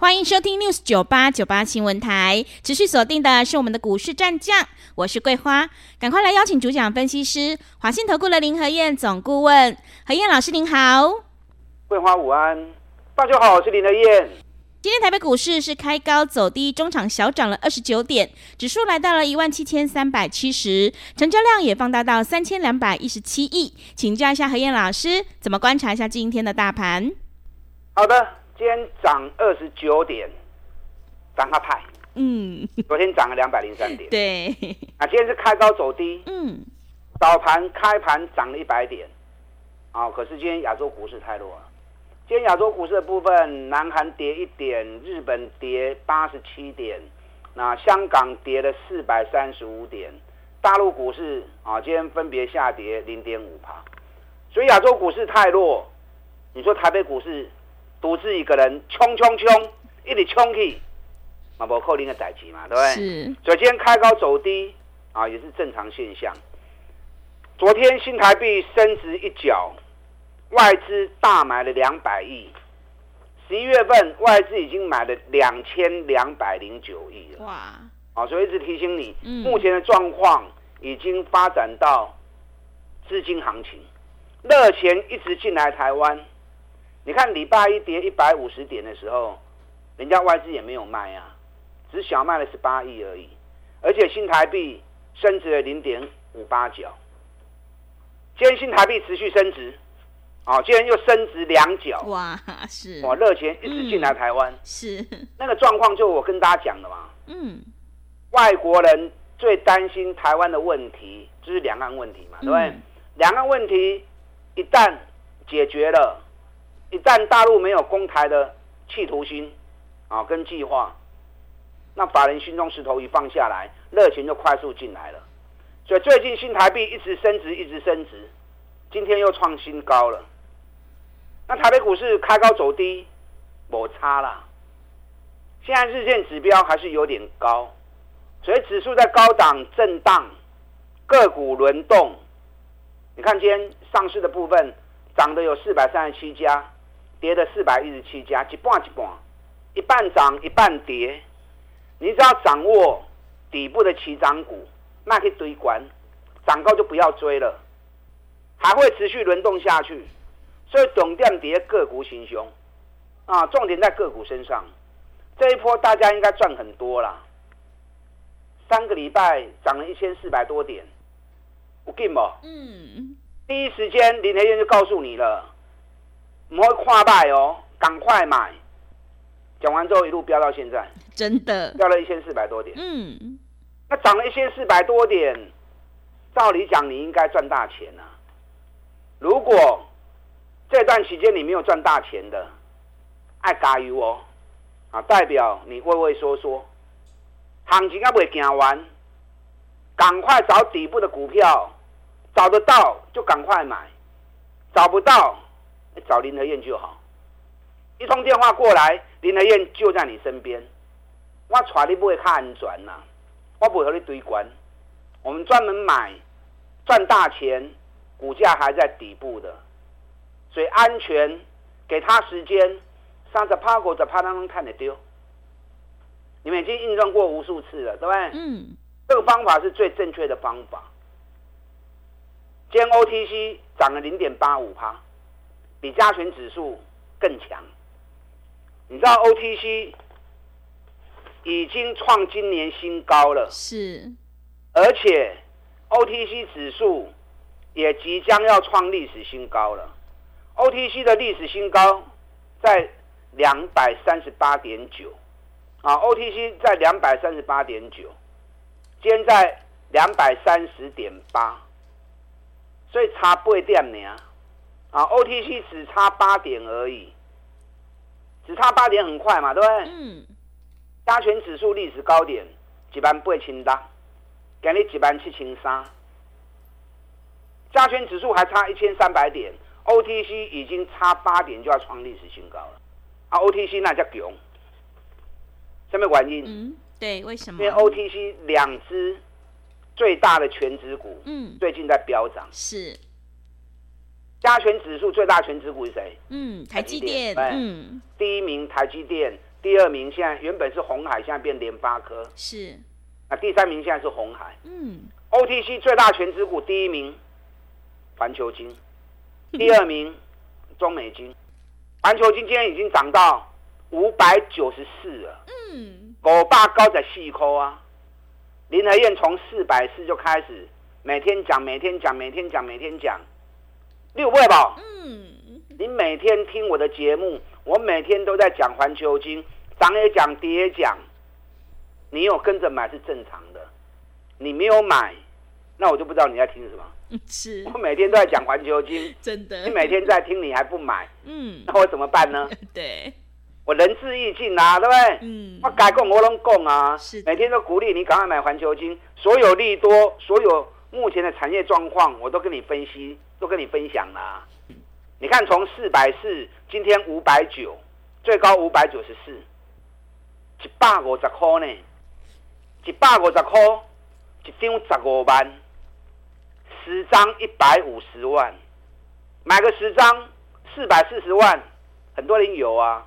欢迎收听 News 九八九八新闻台，持续锁定的是我们的股市战将，我是桂花，赶快来邀请主讲分析师华信投顾的林和燕总顾问，何燕老师您好，桂花午安，大家好，我是林和燕。今天台北股市是开高走低，中场小涨了二十九点，指数来到了一万七千三百七十，成交量也放大到三千两百一十七亿，请教一下何燕老师，怎么观察一下今天的大盘？好的。今天涨二十九点，涨它派。嗯，昨天涨了两百零三点。对，啊，今天是开高走低。嗯，早盘开盘涨了一百点。啊，可是今天亚洲股市太弱了。今天亚洲股市的部分，南韩跌一点，日本跌八十七点，那香港跌了四百三十五点，大陆股市啊，今天分别下跌零点五趴。所以亚洲股市太弱，你说台北股市？独自一个人冲冲冲，一直冲去，嘛无可能的代志嘛，对不对？是。所以今天开高走低啊，也是正常现象。昨天新台币升值一角，外资大买了两百亿。十一月份外资已经买了两千两百零九亿了。哇！啊，所以一直提醒你，嗯、目前的状况已经发展到资金行情，热钱一直进来台湾。你看礼拜一跌一百五十点的时候，人家外资也没有卖啊，只小卖了十八亿而已，而且新台币升值了零点五八角。今天新台币持续升值，啊，今天又升值两角。哇，是哇，热钱一直进来台湾，嗯、是那个状况，就我跟大家讲的嘛。嗯，外国人最担心台湾的问题就是两岸问题嘛，对不对？两、嗯、岸问题一旦解决了。一旦大陆没有攻台的企图心啊，跟计划，那法人心中石头一放下来，热情就快速进来了。所以最近新台币一直升值，一直升值，今天又创新高了。那台北股市开高走低，摩擦啦。现在日线指标还是有点高，所以指数在高档震荡，个股轮动。你看今天上市的部分涨的有四百三十七家。跌的四百一十七家，一半一半，一半涨一半跌。你只要掌握底部的起涨股，那可以堆关，涨高就不要追了，还会持续轮动下去。所以总店跌个股行凶啊，重点在个股身上。这一波大家应该赚很多啦，三个礼拜涨了一千四百多点，我给不？嗯，第一时间林天燕就告诉你了。不会跨卖哦，赶快买！讲完之后一路飙到现在，真的飙了一千四百多点。嗯，那涨了一千四百多点，照理讲你应该赚大钱啊。如果这段期间你没有赚大钱的，爱加油哦！啊，代表你畏畏缩缩，行情还没行完，赶快找底部的股票，找得到就赶快买，找不到。找林和燕就好，一通电话过来，林和燕就在你身边。我带你不会看安全呐，我不会和你堆关。我们专门买赚大钱，股价还在底部的，所以安全，给他时间，三十趴股，十趴当中看得丢。你们已经印证过无数次了，对不对？嗯。这个方法是最正确的方法。今天 OTC 涨了零点八五趴。比加权指数更强，你知道 OTC 已经创今年新高了，是，而且 OTC 指数也即将要创历史新高了。OTC 的历史新高在两百三十八点九，啊，OTC 在两百三十八点九，今天在两百三十点八，所以差八点呢。啊，OTC 只差八点而已，只差八点很快嘛，对不对？嗯。加权指数历史高点，一万八千点，给你几万七千三，加权指数还差一千三百点，OTC 已经差八点就要创历史新高了。啊，OTC 那叫囧，什么原因？嗯，对，为什么？因为 OTC 两只最大的全值股，嗯，最近在飙涨。是，加权指数最大权值股是谁？嗯，台积电。嗯，第一名台积电，第二名现在原本是红海，现在变联发科。是。那第三名现在是红海。嗯。OTC 最大权值股第一名，环球金，第二名中美金。环球金今天已经涨到五百九十四了。嗯。我爸高在细抠啊。林和燕从四百四就开始每天讲，每天讲，每天讲，每天讲。六位宝。嗯。你每天听我的节目，我每天都在讲环球金，涨也讲，跌也讲。你有跟着买是正常的，你没有买，那我就不知道你在听什么。是，我每天都在讲环球金，真的。你每天在听，你还不买，嗯，那我怎么办呢？对，我仁至义尽啊，对不对？嗯，我该讲我拢讲啊，是，每天都鼓励你赶快买环球金，所有利多，所有目前的产业状况，我都跟你分析，都跟你分享啦。你看，从四百四，今天五百九，最高五百九十四，一百五十块呢。一百五十块，一张十五万，十张一百五十万，买个十张四百四十万，很多人有啊，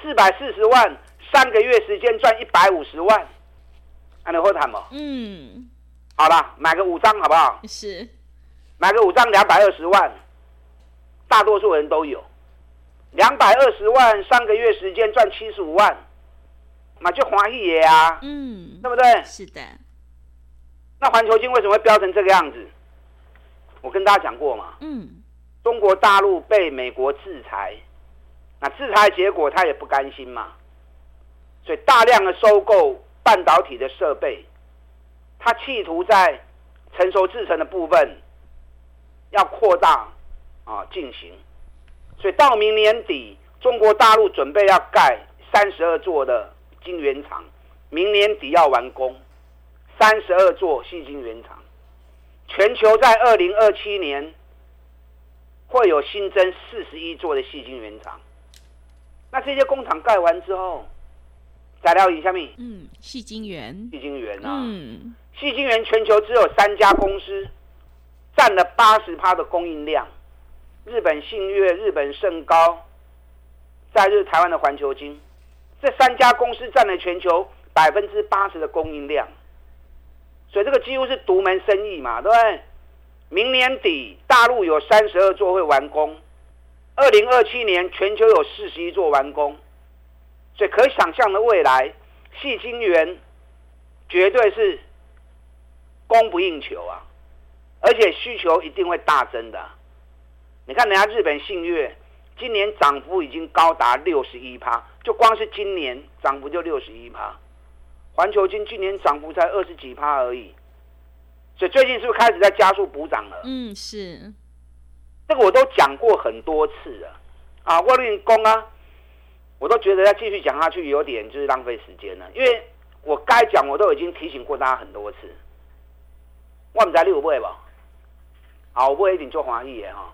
四百四十万，三个月时间赚一百五十万，那你会谈吗？嗯，好了，买个五张好不好？是，买个五张两百二十万，大多数人都有，两百二十万，三个月时间赚七十五万。那就欢喜耶啊，嗯，对不对？是的。那环球金为什么会飙成这个样子？我跟大家讲过嘛，嗯，中国大陆被美国制裁，那制裁结果他也不甘心嘛，所以大量的收购半导体的设备，他企图在成熟制程的部分要扩大啊进行，所以到明年底，中国大陆准备要盖三十二座的。晶圆厂明年底要完工，三十二座细晶圆厂，全球在二零二七年会有新增四十一座的细晶圆厂。那这些工厂盖完之后，材料以下面，嗯，细晶圆，细晶圆啊，嗯，矽晶圆全球只有三家公司占了八十趴的供应量，日本信越、日本盛高，在日台湾的环球晶。这三家公司占了全球百分之八十的供应量，所以这个几乎是独门生意嘛，对不对？明年底大陆有三十二座会完工，二零二七年全球有四十一座完工，所以可想象的未来，矽晶圆绝对是供不应求啊，而且需求一定会大增的。你看人家日本信越。今年涨幅已经高达六十一趴，就光是今年涨幅就六十一趴。环球金今年涨幅才二十几趴而已，所以最近是不是开始在加速补涨了？嗯，是。这个我都讲过很多次了啊，我跟你讲啊，我都觉得要继续讲下去有点就是浪费时间了，因为我该讲我都已经提醒过大家很多次。我们在六倍吧，好，我不一定做华裔的哈，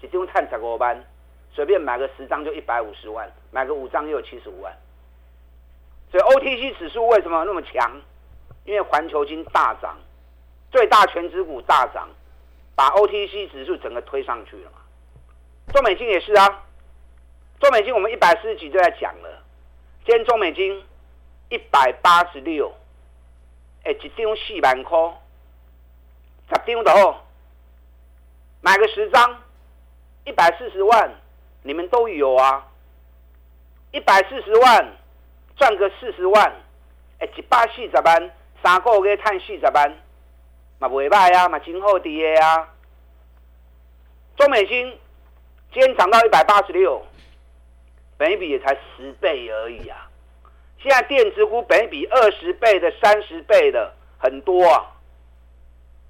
一张赚十五万。随便买个十张就一百五十万，买个五张又有七十五万。所以 OTC 指数为什么那么强？因为环球金大涨，最大权值股大涨，把 OTC 指数整个推上去了嘛。中美金也是啊，中美金我们一百四十几就在讲了，今天中美金一百八十六，哎，一张四万块，十张的哦，买个十张，一百四十万。你们都有啊，一百四十万赚个四十万，哎，一百四十万三个月赚四十万，嘛袂歹啊，嘛真好滴的啊。中美金今天涨到一百八十六，本益比也才十倍而已啊。现在电子股本益比二十倍的、三十倍的很多啊。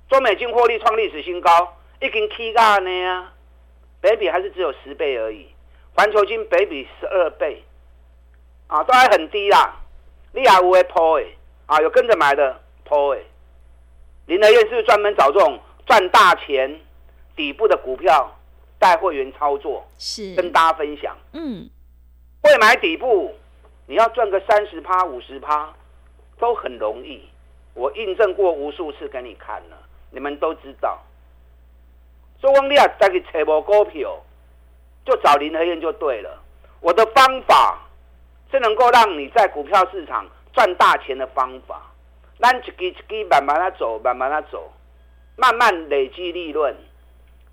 中美金获利创历史新高，已经起价呢啊。北比还是只有十倍而已，环球金北比十二倍，啊，都还很低啦。你也有会抛诶，啊，有跟着买的抛诶，林德燕是不是专门找这种赚大钱底部的股票带会员操作？是跟大家分享。嗯，会买底部，你要赚个三十趴、五十趴都很容易。我印证过无数次给你看了，你们都知道。所以我你啊，再去找无股票，就找林和燕就对了。我的方法是能够让你在股票市场赚大钱的方法。咱一支一支慢慢的走，慢慢的走，慢慢累积利润，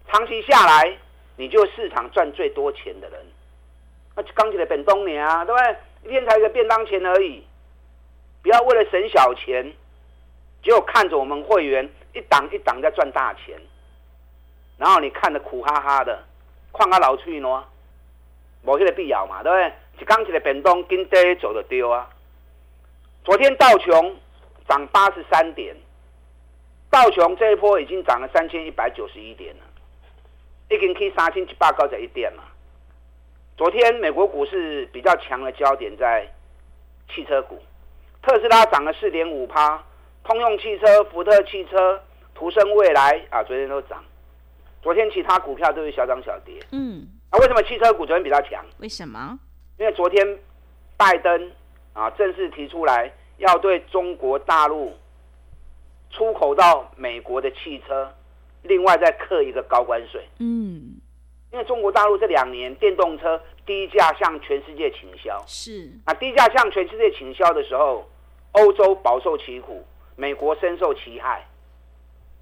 长期下来，你就市场赚最多钱的人。那刚起来本东年啊，对不对？一天才一个便当钱而已，不要为了省小钱，就看着我们会员一档一档在赚大钱，然后你看着苦哈哈的，看啊老去喏，某些的必要嘛，对不对？一刚起来便当，跟着走就丢啊。昨天道琼。涨八十三点，道琼这一波已经涨了三千一百九十一点了，已经可以三千一百高在一点了。昨天美国股市比较强的焦点在汽车股，特斯拉涨了四点五趴，通用汽车、福特汽车、途胜未来啊，昨天都涨。昨天其他股票都是小涨小跌。嗯，啊，为什么汽车股昨天比较强？为什么？因为昨天拜登啊正式提出来。要对中国大陆出口到美国的汽车，另外再刻一个高关税。嗯，因为中国大陆这两年电动车低价向全世界倾销，是啊，低价向全世界倾销的时候，欧洲饱受其苦，美国深受其害，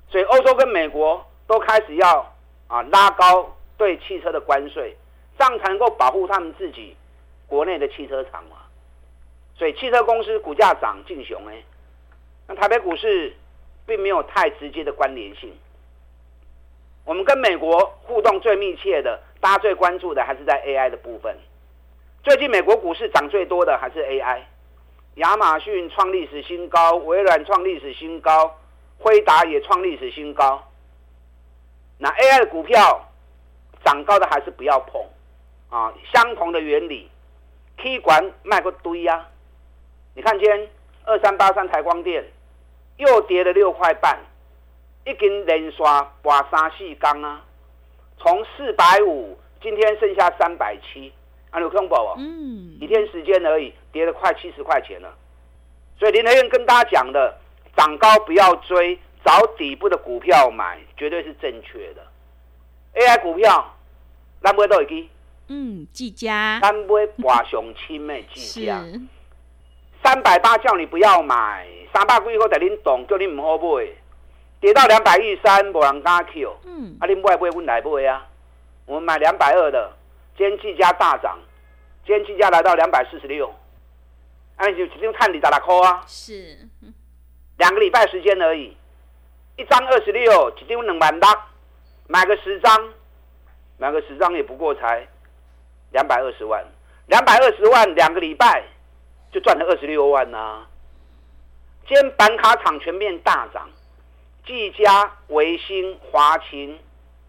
所以欧洲跟美国都开始要啊拉高对汽车的关税，这样才能够保护他们自己国内的汽车厂嘛。所以汽车公司股价涨劲雄哎，那台北股市并没有太直接的关联性。我们跟美国互动最密切的，大家最关注的还是在 AI 的部分。最近美国股市涨最多的还是 AI，亚马逊创历史新高，微软创历史新高，辉达也创历史新高。那 AI 的股票涨高的还是不要碰啊，相同的原理，K 管卖个堆呀。你看，今天二三八三台光电又跌了六块半，一根连刷挂三四缸啊！从四百五，今天剩下三百七，啊，有看到不？嗯，一天时间而已，跌了快七十块钱了。所以林和彦跟大家讲的，涨高不要追，找底部的股票买，绝对是正确的。AI 股票，咱买都会记。嗯，技嘉。咱买华雄清的技嘉。三百八叫你不要买，三百几以后带你动，叫你唔好买，跌到两百一三，无人敢 Q。嗯，啊，你买不会问来买啊？我们买两百二的，今天技嘉大涨，今天技嘉来到两百四十六，哎，就只用看你咋啦扣啊？是，两个礼拜时间而已，一张二十六，只丢两万六，买个十张，买个十张也不过才两百二十万，两百二十万两个礼拜。就赚了二十六万呐、啊！今天板卡厂全面大涨，技嘉、微星、华勤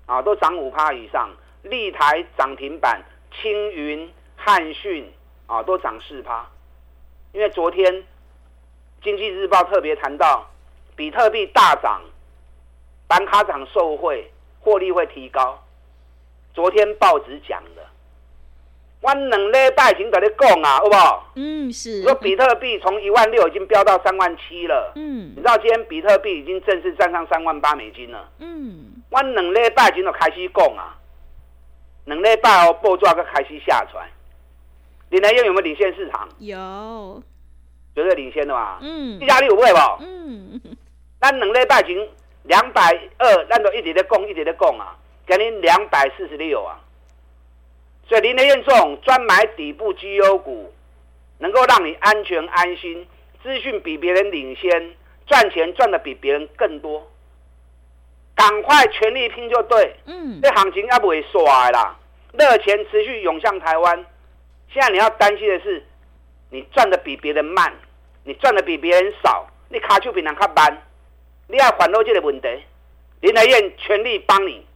啊都涨五趴以上，立台涨停板，青云、汉讯啊都涨四趴。因为昨天经济日报特别谈到，比特币大涨，板卡厂受惠，获利会提高。昨天报纸讲的。我两礼拜前跟你讲啊，好不好？嗯，是。说比特币从一万六已经飙到三万七了。嗯。你知道今天比特币已经正式站上三万八美金了。嗯。我两礼拜前就开始讲啊，两礼拜哦，报纸个开始下传。林和彦有没有领先市场？有，绝对领先的嘛。嗯。一家你有会不？嗯。咱两礼拜前两百二，咱都一直在供，一直在供啊，给您两百四十六啊。所以林和彦这种专买底部绩优股，能够让你安全安心，资讯比别人领先，赚钱赚的比别人更多，赶快全力拼就对。嗯，这行情要不会衰啦，热钱持续涌向台湾。现在你要担心的是，你赚的比别人慢，你赚的比别人少，你卡丘比人卡慢，你要烦恼这个问题。林来燕全力帮你，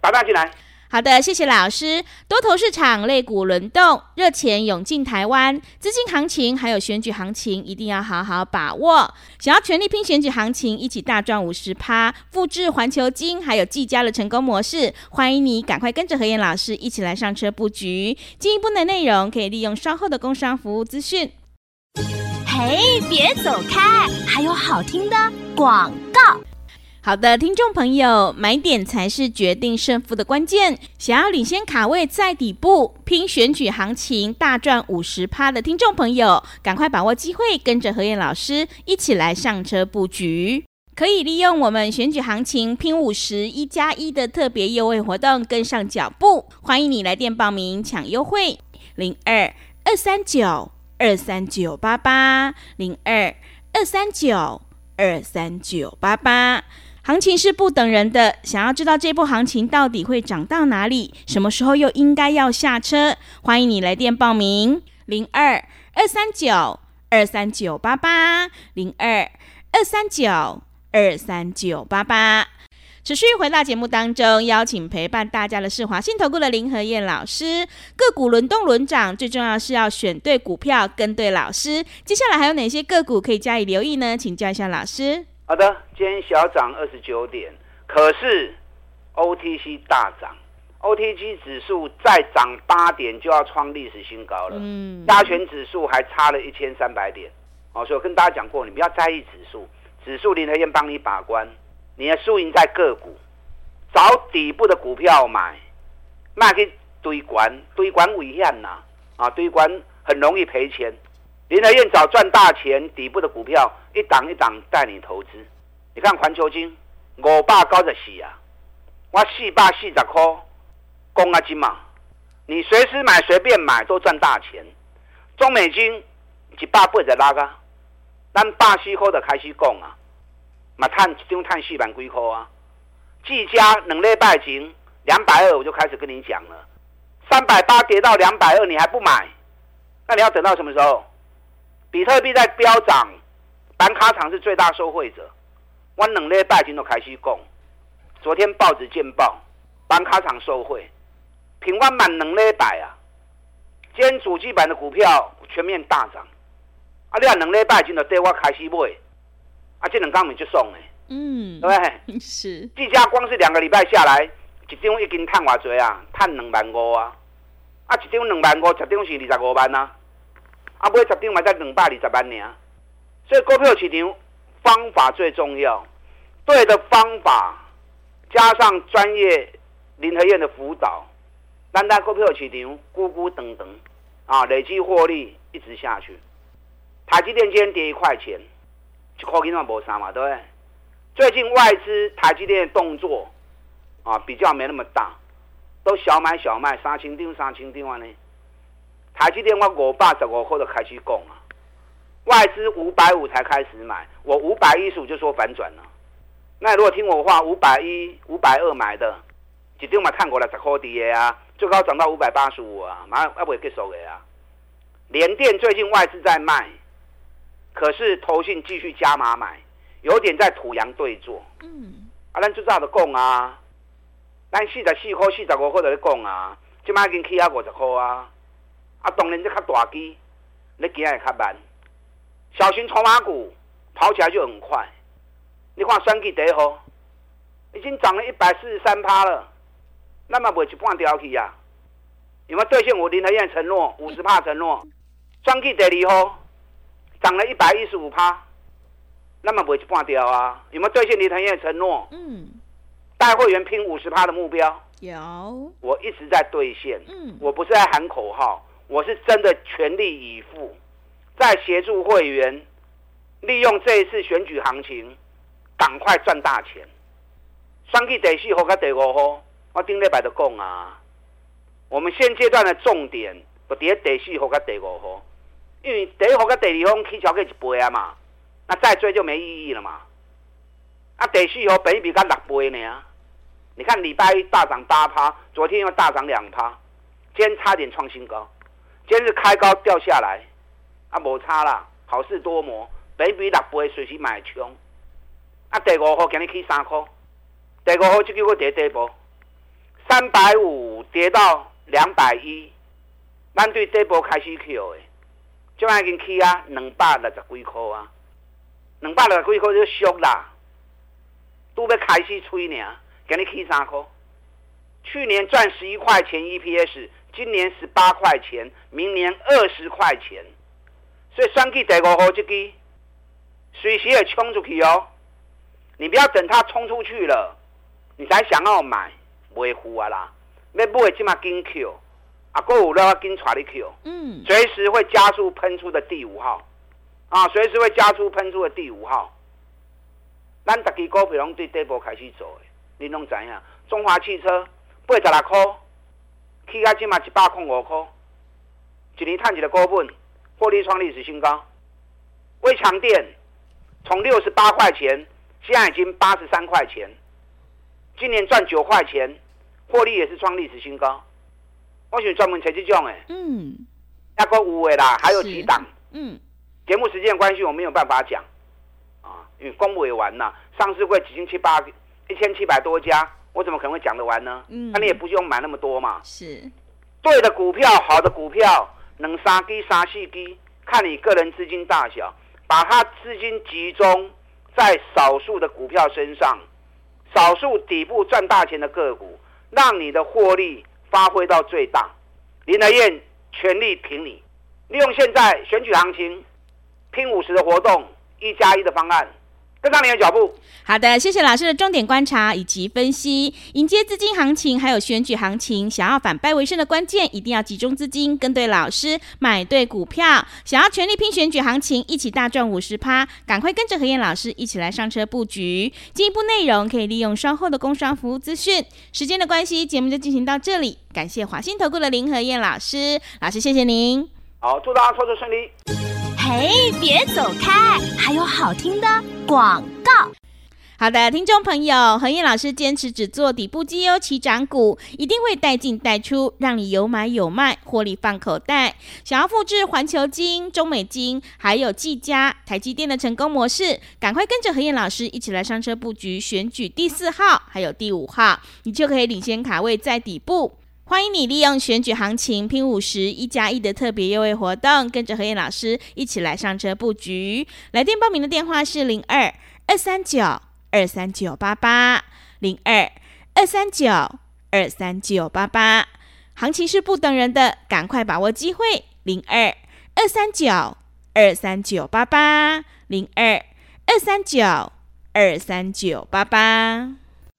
打电进来。好的，谢谢老师。多头市场类股轮动，热钱涌进台湾，资金行情还有选举行情，一定要好好把握。想要全力拼选举行情，一起大赚五十趴，复制环球金还有技嘉的成功模式，欢迎你赶快跟着何燕老师一起来上车布局。进一步的内容可以利用稍后的工商服务资讯。嘿，别走开，还有好听的广告。好的，听众朋友，买点才是决定胜负的关键。想要领先卡位在底部，拼选举行情大赚五十趴的听众朋友，赶快把握机会，跟着何燕老师一起来上车布局。可以利用我们选举行情拼五十一加一的特别优惠活动，跟上脚步。欢迎你来电报名抢优惠，零二二三九二三九八八零二二三九二三九八八。行情是不等人的，想要知道这波行情到底会涨到哪里，什么时候又应该要下车？欢迎你来电报名，零二二三九二三九八八，零二二三九二三九八八。持续回到节目当中，邀请陪伴大家的是华信投顾的林和燕老师。个股轮动轮涨，最重要是要选对股票，跟对老师。接下来还有哪些个股可以加以留意呢？请教一下老师。好的，今天小涨二十九点，可是 OTC 大涨，OTC 指数再涨八点就要创历史新高了。嗯，加权指数还差了一千三百点。哦，所以我跟大家讲过，你不要在意指数，指数林和彦帮你把关，你的输赢在个股，找底部的股票买，卖去堆关，堆关危险呐，啊，堆关很容易赔钱。林和彦找赚大钱，底部的股票一档一档带你投资。你看环球金五百九十四啊，我四百四十块，公啊金嘛，你随时买随便买都赚大钱。中美金一百八十六个，咱百四块就开始讲啊，嘛赚一张赚四万几块啊。技嘉两礼拜前两百二我就开始跟你讲了，三百八跌到两百二你还不买，那你要等到什么时候？比特币在飙涨，板卡厂是最大受惠者。我两礼拜前都开始讲，昨天报纸见报，板卡厂受惠，平均满两礼拜啊。今天主机板的股票全面大涨，啊，你啊两礼拜前就对我开始买，啊，这两天没就送诶，嗯，对不对？是。技嘉光是两个礼拜下来，一张已经赚偌济啊，赚两万五啊，啊，一张两万五，十张是二十五万啊。啊，买十张买在两百二十万呢，所以股票市场方法最重要，对的方法加上专业林和彦的辅导，单单股票市场咕咕等等啊，累积获利一直下去。台积电今天跌一块钱，就靠近那波三嘛，对不对？最近外资台积电的动作啊比较没那么大，都小买小卖，三千张三千张呢。台积电我五百十五块就开始讲啊，外资五百五才开始买，我五百一十五就说反转了。那如果听我话，五百一、五百二买的，一定嘛看过来十块的啊，最高涨到五百八十五啊，马上要不会结束的啊。联电最近外资在卖，可是投信继续加码买，有点在土洋对坐。嗯，啊，咱就这样的讲啊，咱四十四块、四十五块在讲啊，今麦已经起啊五十块啊。啊，当然这较大机，你行也较慢。小型筹码股跑起来就很快。你看选举第一号，已经涨了一百四十三趴了，那么不会一半掉去呀？有没有兑现我林和彦承诺五十趴承诺？选举第二号涨了一百一十五趴，那么不会一半掉啊？有没有兑现林和彦承诺？嗯，带会员拼五十趴的目标有，我一直在兑现。嗯，我不是在喊口号。我是真的全力以赴，在协助会员利用这一次选举行情，赶快赚大钱。选举第四号跟第五号，我顶礼拜就讲啊，我们现阶段的重点就在第四号跟第五号，因为第一号跟第二号起桥过一倍啊嘛，那再追就没意义了嘛。啊，第四号本比才六倍呢，你看礼拜一大涨八趴，昨天又大涨两趴，今天差点创新高。今日开高掉下来，啊，无差啦，好事多磨，本益比六倍随时买冲。啊，第五号今日起三块，第五号就叫我跌跌波，三百五跌到两百一，咱对这波开始去的，就已经起啊两百六十几块啊，两百六十几块就俗啦，都要开始吹呢，给你起三块。去年赚十一块钱 EPS，今年十八块钱，明年二十块钱，所以算计第五号这支，随时也冲出去哦。你不要等它冲出去了，你才想要买，袂赴啊啦，要买这么紧 Q，啊，过五了要紧带你 Q，嗯，随时会加速喷出的第五号，啊，随时会加速喷出的第五号。咱大家股票拢对底部开始做的，你拢知影？中华汽车。八十六块，起价起码一百零五块，一年赚一个股本，获利创历史新高。微强电从六十八块钱，现在已经八十三块钱，今年赚九块钱，获利也是创历史新高。我想专门找这种诶，嗯，那个五位啦，还有几档，嗯，节目时间关系，我没有办法讲，啊，因为公布也完了，上市会几千七八一千七百多家。我怎么可能会讲得完呢？嗯，那你也不用买那么多嘛。是，对的股票，好的股票，能杀低杀细低，看你个人资金大小，把它资金集中在少数的股票身上，少数底部赚大钱的个股，让你的获利发挥到最大。林德燕全力挺你，利用现在选举行情拼五十的活动，一加一的方案。跟上你的脚步。好的，谢谢老师的重点观察以及分析。迎接资金行情，还有选举行情，想要反败为胜的关键，一定要集中资金，跟对老师，买对股票。想要全力拼选举行情，一起大赚五十趴，赶快跟着何燕老师一起来上车布局。进一步内容可以利用稍后的工商服务资讯。时间的关系，节目就进行到这里。感谢华信投顾的林和燕老师，老师谢谢您。好，祝大家操作顺利。嘿，别走开！还有好听的广告。好的，听众朋友，何燕老师坚持只做底部绩优起涨股，一定会带进带出，让你有买有卖，获利放口袋。想要复制环球金、中美金，还有技嘉、台积电的成功模式，赶快跟着何燕老师一起来上车布局，选举第四号还有第五号，你就可以领先卡位在底部。欢迎你利用选举行情拼五十一加一的特别优惠活动，跟着何燕老师一起来上车布局。来电报名的电话是零二二三九二三九八八零二二三九二三九八八。行情是不等人的，赶快把握机会。零二二三九二三九八八零二二三九二三九八八。